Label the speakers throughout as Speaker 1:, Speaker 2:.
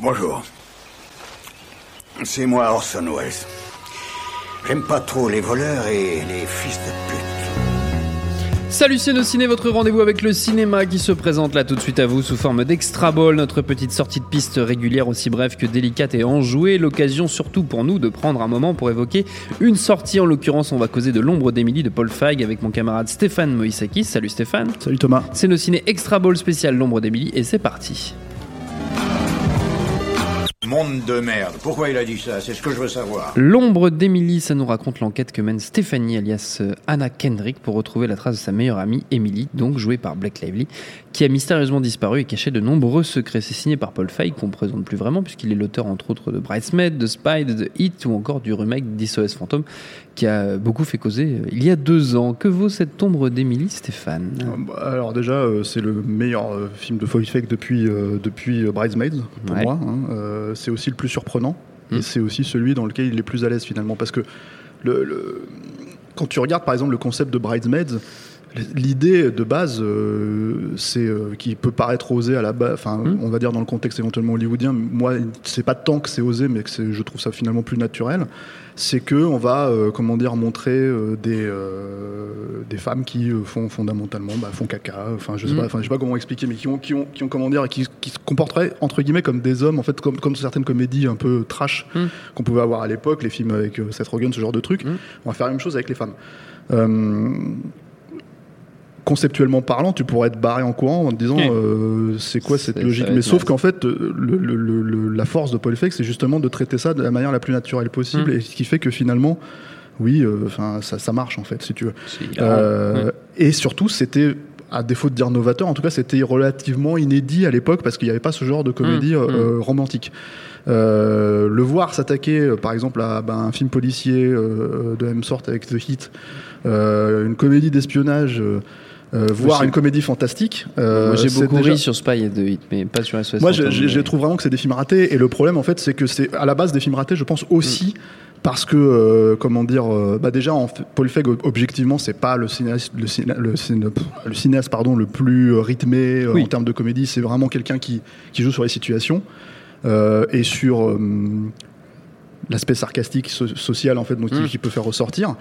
Speaker 1: Bonjour. C'est moi Orson Welles. J'aime pas trop les voleurs et les fils de pute.
Speaker 2: Salut Ciné, votre rendez-vous avec le cinéma qui se présente là tout de suite à vous sous forme d'extra ball, notre petite sortie de piste régulière aussi brève que délicate et enjouée, l'occasion surtout pour nous de prendre un moment pour évoquer une sortie, en l'occurrence on va causer de l'ombre d'Émilie de Paul Feig avec mon camarade Stéphane Moïsakis. Salut Stéphane.
Speaker 3: Salut Thomas.
Speaker 2: C'est nos ciné extra ball spécial l'ombre d'Émilie et c'est parti.
Speaker 1: Monde de merde. Pourquoi il a dit ça? C'est ce que je veux savoir.
Speaker 2: L'ombre d'Emily, ça nous raconte l'enquête que mène Stéphanie alias euh, Anna Kendrick pour retrouver la trace de sa meilleure amie Emily, donc jouée par Blake Lively, qui a mystérieusement disparu et caché de nombreux secrets. C'est signé par Paul Feig, qu'on ne présente plus vraiment puisqu'il est l'auteur entre autres de Bridesmaid, de Spy, de The Hit ou encore du remake d'SOS Phantom qui a beaucoup fait causer euh, il y a deux ans. Que vaut cette ombre d'Emily, Stéphane?
Speaker 3: Bah, Alors déjà, euh, c'est le meilleur film de Paul Feig depuis, depuis Bridesmaid pour moi. Hein c'est aussi le plus surprenant. Et hmm. c'est aussi celui dans lequel il est plus à l'aise finalement. Parce que le, quand tu regardes par exemple le concept de Bridesmaids, L'idée de base, euh, c'est euh, qui peut paraître osé à la base, enfin, hmm. on va dire dans le contexte éventuellement hollywoodien. Moi, c'est pas tant que c'est osé, mais que je trouve ça finalement plus naturel. C'est que on va, euh, comment dire, montrer des des femmes qui font fondamentalement, bah, font caca. Enfin, je sais pas, hmm. enfin, je sais pas comment expliquer, mais qui ont, qui ont, qui ont comment dire, qui, qui, se comporteraient entre guillemets comme des hommes, en fait, comme comme certaines comédies un peu trash hmm. qu'on pouvait avoir à l'époque, les films avec Seth Rogen, ce genre de trucs. On va faire la même chose avec les femmes conceptuellement parlant, tu pourrais être barré en courant en te disant euh, c'est quoi cette logique. Mais sauf qu'en fait, le, la force de Paul Feig, c'est justement de traiter ça de la manière la plus naturelle possible, mm. et ce qui fait que finalement, oui, euh, enfin, ça, ça, marche en fait, si tu veux. Euh, et surtout, c'était à défaut de dire novateur, en tout cas, c'était relativement inédit à l'époque parce qu'il n'y avait pas ce genre de comédie mm. Mm. romantique. le voir s'attaquer, par exemple, à ben, un film policier de la même sorte avec The Heat, une comédie d'espionnage euh, voir une comédie fantastique.
Speaker 2: Euh, j'ai beaucoup ri sur Spy et The Hit, mais pas sur SOS.
Speaker 3: Moi, je, trouve vraiment que c'est des films ratés. Et le problème, en fait, c'est que c'est à la base des films ratés, je pense aussi. Mm. Parce que, euh, comment dire, bah déjà, en, Paul Feig, objectivement, c'est pas le cinéaste, le, le, cinéaste pardon, le plus rythmé en termes de comédie. C'est vraiment quelqu'un qui, qui, joue sur les situations et sur l'aspect sarcastique, social, en fait, donc, qui, mm. qui, peut faire ressortir.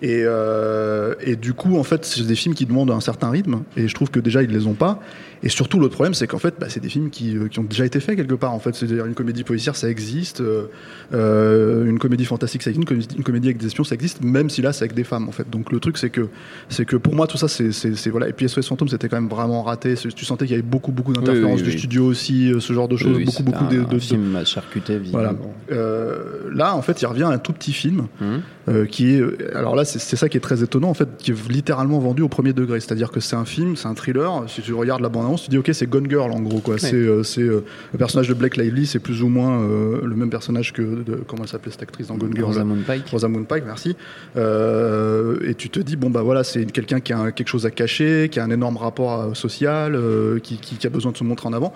Speaker 3: Et, euh, et, du coup, en fait, c'est des films qui demandent un certain rythme, et je trouve que déjà ils les ont pas. Et surtout, l'autre problème, c'est qu'en fait, bah, c'est des films qui, euh, qui, ont déjà été faits quelque part. En fait, c'est-à-dire une comédie policière, ça existe, euh, euh, une comédie fantastique, ça existe, une comédie, une comédie, avec des espions, ça existe, même si là, c'est avec des femmes, en fait. Donc le truc, c'est que, c'est que pour moi, tout ça, c'est voilà. Et puis SOS Phantom, c'était quand même vraiment raté. Tu sentais qu'il y avait beaucoup, beaucoup d'interférences du studio aussi, ce genre de choses, beaucoup, beaucoup
Speaker 2: de,
Speaker 3: de,
Speaker 2: films charcutés.
Speaker 3: Voilà. là, en fait, il revient à un tout petit film mmh. qui est, alors là, c'est ça qui est très étonnant, en fait, qui est littéralement vendu au premier degré. C'est-à-dire que c'est un film, c'est un thriller. Si tu regardes la bande-annonce, tu dis ok, c'est Gone Girl en gros quoi. C'est euh, euh, le personnage de Blake Lively, c'est plus ou moins euh, le même personnage que de, comment elle s'appelait cette actrice dans Gone Girl?
Speaker 2: Rosamund Pike.
Speaker 3: Rosamund Pike, merci. et tu te dis bon bah voilà, c'est quelqu'un qui a quelque chose à cacher, qui a un énorme rapport social, qui, qui, a besoin de se montrer en avant.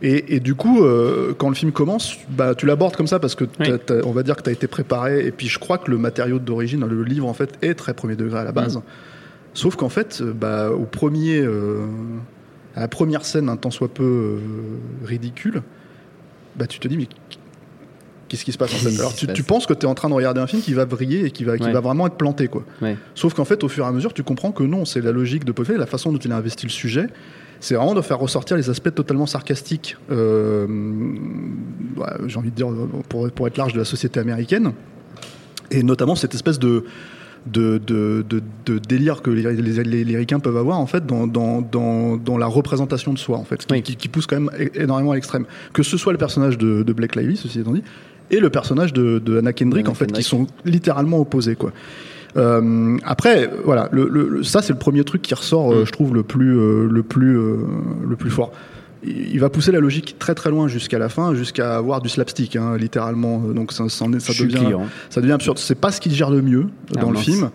Speaker 3: Et, du coup, quand le film commence, bah, tu l'abordes comme ça parce que on va dire que tu as été préparé. Et puis je crois que le matériau d'origine, le livre en fait, est très premier degré à la base. Mm. Sauf qu'en fait, bah, au premier, à la première scène un tant soit peu euh, ridicule, bah tu te dis mais qu'est-ce qui se passe en fait? Alors tu, penses que tu es en train de regarder un film qui va briller et qui va, qui va vraiment être planté quoi. Sauf qu'en fait au fur et à mesure tu comprends que non, c'est la logique de Paul la façon dont il a investi le sujet, c'est vraiment de faire ressortir les aspects totalement sarcastiques, euh, j'ai envie de dire pour, pour être large de la société américaine, et notamment cette espèce de de, de, de, délire que les, les, les, peuvent avoir en fait dans, dans, dans, dans, la représentation de soi en fait, qui, qui, pousse quand même énormément à l'extrême. Que ce soit le personnage de, de Blake Lively, ceci étant dit, et le personnage de, Anna Kendrick en fait, qui sont littéralement opposés quoi. Euh, après, voilà, le, le- ça c'est le premier truc qui ressort, euh,
Speaker 2: Mm.
Speaker 3: je trouve le plus, euh, le plus, euh, le plus fort. Il va pousser la logique très très loin jusqu'à la fin, jusqu'à avoir du slapstick, hein, littéralement. Donc ça, ça, devient, ça devient absurde. C'est pas ce qu'il gère le mieux
Speaker 2: Ah,
Speaker 3: dans le film.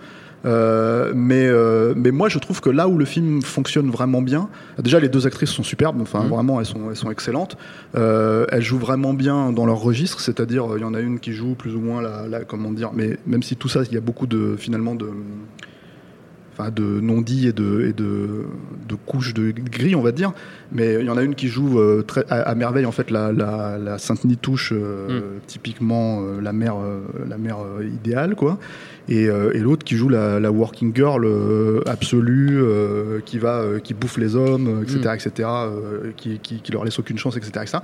Speaker 3: Euh, mais euh, mais moi je trouve que là où le film fonctionne vraiment bien, déjà les deux actrices sont superbes, enfin
Speaker 2: Mhm.
Speaker 3: vraiment elles sont elles sont excellentes. Euh, elles jouent vraiment bien dans leur registre, c'est-à-dire il y en a une qui joue plus ou moins la, la comment dire, mais même si tout ça il y a beaucoup de finalement de enfin de non-dits et de, et de, de couches de gris, on va dire. Mais il y en a une qui joue euh, très, à, à merveille en fait la, la, la Sainte Nitouche, euh, typiquement euh, la mère, euh, la mère idéale, quoi. Et, et l'autre qui joue la, la working girl absolue, qui va, qui bouffe les hommes, etc., etc., euh, qui, qui, qui leur laisse aucune chance, etc., etc.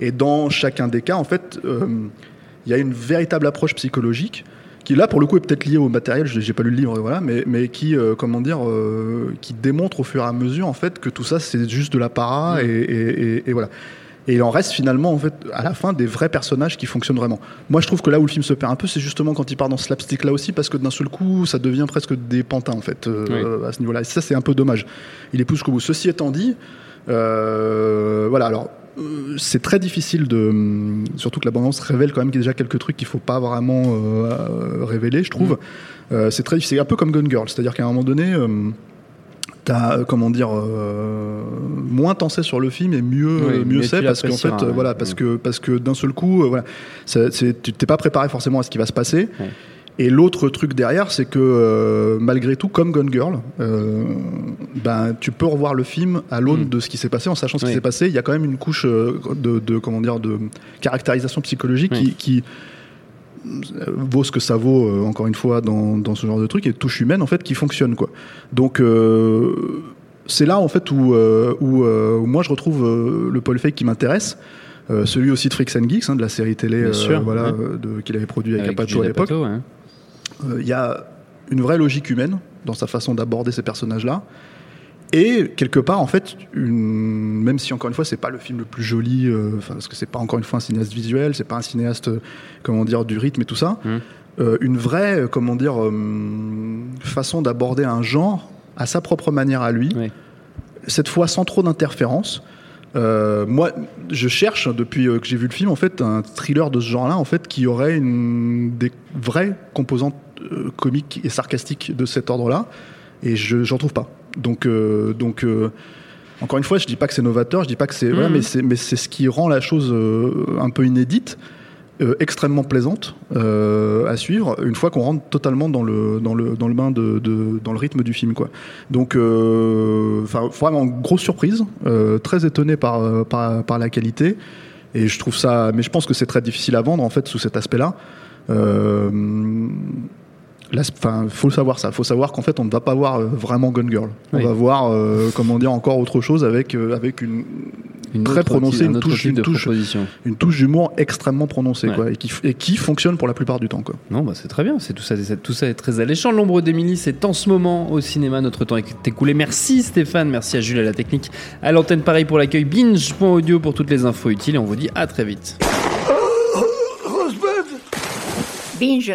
Speaker 3: Et dans chacun des cas, en fait, il y a une véritable approche psychologique qui là pour le coup est peut-être lié au matériel, j'ai pas lu le livre, voilà, mais, mais qui euh, comment dire, euh, qui démontre au fur et à mesure en fait que tout ça c'est juste de la para et, et- et- et voilà. Et il en reste finalement en fait à la fin des vrais personnages qui fonctionnent vraiment. Moi je trouve que là où le film se perd un peu, c'est justement quand il part dans ce slapstick là aussi parce que d'un seul coup ça devient presque des pantins en fait euh, à ce niveau-là. Et ça c'est un peu dommage. Il est plus jusqu'au bout. Ceci étant dit, voilà alors. Euh, C'est très difficile de, hum, surtout que la bande révèle quand même qu'il y a déjà quelques trucs qu'il faut pas vraiment euh, euh, révéler, je trouve. Euh, c'est très, c'est un peu comme Gun Girl, c'est-à-dire qu'à un moment donné, euh, t'as euh, comment dire, euh, moins t'en sais sur le film et mieux,
Speaker 2: Oui,
Speaker 3: euh, mieux c'est parce qu'en fait, euh,
Speaker 2: ouais.
Speaker 3: voilà, parce
Speaker 2: Mm.
Speaker 3: que parce que d'un seul coup, euh, voilà, c'est- tu t'es pas préparé forcément à ce qui va se passer.
Speaker 2: Ouais.
Speaker 3: Et l'autre truc derrière, c'est que euh, malgré tout, comme Gone Girl, euh, ben tu peux revoir le film à l'aune
Speaker 2: Mm.
Speaker 3: de ce qui s'est passé, en sachant ce qui s'est passé. Il y a quand même une couche euh, de, de comment dire de caractérisation psychologique
Speaker 2: Oui.
Speaker 3: qui, qui vaut ce que ça vaut euh, encore une fois dans, dans ce genre de truc et touche humaine en fait qui fonctionne quoi. Donc euh, c'est là en fait où, euh, où, où moi je retrouve le Paul Feig qui m'intéresse. Celui aussi de Freaks and Geeks, hein, de la série télé
Speaker 2: sûr,
Speaker 3: voilà,
Speaker 2: ouais.
Speaker 3: de- qu'il avait produit avec,
Speaker 2: Avec
Speaker 3: à l'époque. Euh, Il y a une vraie logique humaine dans sa façon d'aborder ces personnages-là. Et quelque part, en fait, une... même si encore une fois, c'est pas le film le plus joli, euh, parce que c'est pas encore une fois un cinéaste visuel, c'est pas un cinéaste, euh, comment dire, du rythme et tout ça, euh, une vraie, comment dire, façon d'aborder un genre à sa propre manière à lui, cette fois sans trop d'interférences. Moi, je cherche depuis que j'ai vu le film en fait un thriller de ce genre-là en fait qui aurait une des vraies composantes euh, comiques et sarcastiques de cet ordre-là, et je j'en trouve pas. Donc euh, donc euh, encore une fois, je dis pas que c'est novateur, je dis pas que c'est voilà,
Speaker 2: Mhm.
Speaker 3: mais c'est mais c'est ce qui rend la chose un peu inédite. extrêmement plaisante à suivre une fois qu'on rentre totalement dans le dans le dans le bain de, de- dans le rythme du film quoi donc enfin vraiment grosse surprise très étonné par, par par la qualité et je trouve ça mais je pense que c'est très difficile à vendre en fait sous cet aspect là euh, enfin, faut le savoir ça. Faut savoir qu'en fait, on ne va pas voir euh, vraiment Gun Girl. On
Speaker 2: Oui.
Speaker 3: va voir, euh, comment dire, encore autre chose avec euh, avec une
Speaker 2: Une
Speaker 3: très prononcée,
Speaker 2: type-
Speaker 3: une touche, une touche, une touche d'humour extrêmement prononcée,
Speaker 2: Ouais.
Speaker 3: quoi, et qui f- et qui fonctionne pour la plupart du temps, quoi.
Speaker 2: Non, bah c'est très bien. C'est tout ça, c'est- tout ça est très alléchant. L'ombre d'Émilie, c'est en ce moment au cinéma. Notre temps est écoulé. Merci Stéphane, merci à Jules à la technique, à l'antenne pareil pour l'accueil. Binge.audio pour toutes les infos utiles et on vous dit à très vite.
Speaker 4: Binge.